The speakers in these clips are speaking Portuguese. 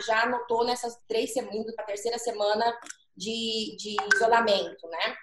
já, já notou nessas três semanas, para a terceira semana de, de isolamento, né?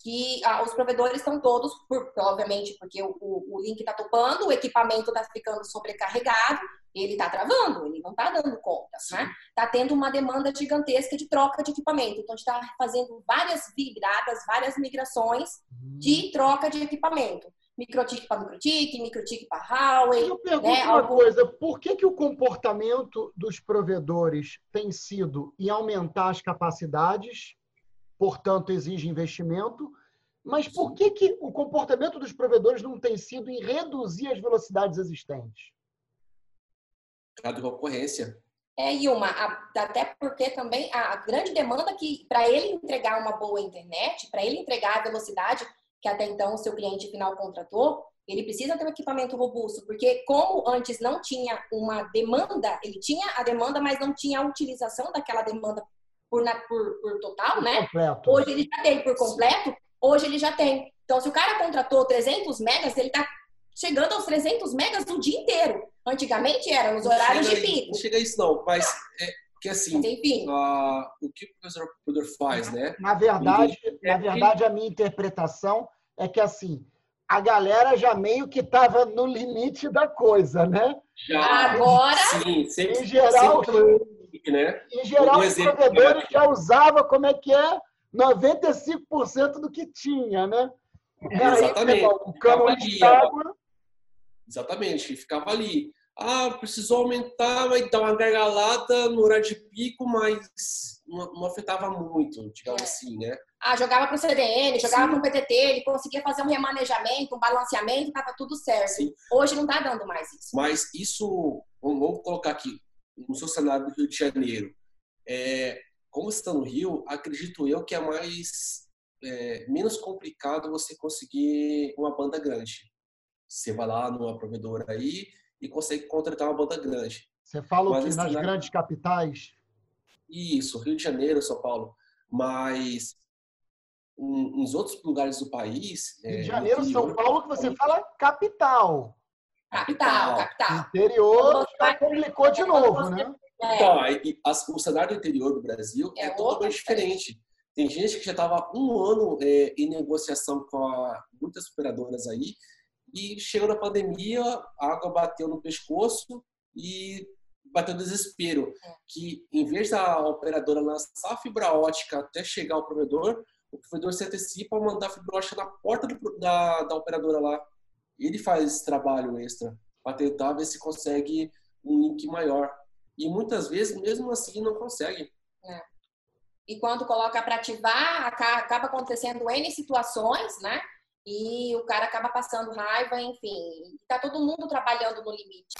Que ah, os provedores estão todos, por, obviamente, porque o, o, o link está topando, o equipamento está ficando sobrecarregado, ele está travando, ele não está dando conta, né? Está tendo uma demanda gigantesca de troca de equipamento. Então, a gente está fazendo várias viradas, várias migrações de uhum. troca de equipamento. Microtique para microtique, microtique para Huawei. Eu pergunto né? uma Algum... coisa, por que, que o comportamento dos provedores tem sido em aumentar as capacidades, portanto exige investimento, mas por que, que o comportamento dos provedores não tem sido em reduzir as velocidades existentes? de concorrência. É, Ilma, até porque também a grande demanda que, para ele entregar uma boa internet, para ele entregar a velocidade que até então o seu cliente final contratou, ele precisa ter um equipamento robusto, porque como antes não tinha uma demanda, ele tinha a demanda, mas não tinha a utilização daquela demanda por, por, por total, né? Completo. Hoje ele já tem por completo, hoje ele já tem. Então, se o cara contratou 300 megas, ele está chegando aos 300 megas o dia inteiro. Antigamente era nos horários chega, de pico. Não chega a isso não, mas é, que assim, uh, o que o professor Pudor faz, né? Na verdade, na verdade, a minha interpretação é que assim, a galera já meio que estava no limite da coisa, né? Já. Agora, sim, sempre, em geral, sempre, né? Em geral, um os provedores já usava como é que é 95% do que tinha, né? Exatamente. Aí, o cano de água Exatamente, ficava ali. Ah, precisou aumentar, vai dar uma gargalada no horário de pico, mas não, não afetava muito, digamos é. assim, né? Ah, jogava para o CDN, jogava para o PTT, ele conseguia fazer um remanejamento, um balanceamento, estava tudo certo. Sim. Hoje não está dando mais isso. Mas isso, vamos colocar aqui, no seu cenário do Rio de Janeiro. É, como você está no Rio, acredito eu que é mais é, menos complicado você conseguir uma banda grande. Você vai lá numa provedora aí e consegue contratar uma banda grande. Você fala Mas, que nas na... grandes capitais? Isso, Rio de Janeiro, São Paulo. Mas nos outros lugares do país. Rio de é, Janeiro, interior, São Paulo, que você fala capital. Capital, capital. Interior já complicou de novo, né? É. Então, o cenário do interior do Brasil é, é totalmente diferente. Tem gente que já estava um ano é, em negociação com a, muitas operadoras aí e chegou na pandemia, a água bateu no pescoço e bateu desespero. É. Que em vez da operadora lançar a fibra ótica até chegar ao provedor, o provedor se antecipa a mandar a fibra ótica na porta do, da, da operadora lá. Ele faz esse trabalho extra para tentar ver se consegue um link maior. E muitas vezes, mesmo assim, não consegue. É. E quando coloca para ativar, acaba acontecendo N situações, né? E o cara acaba passando raiva, enfim. Tá todo mundo trabalhando no limite.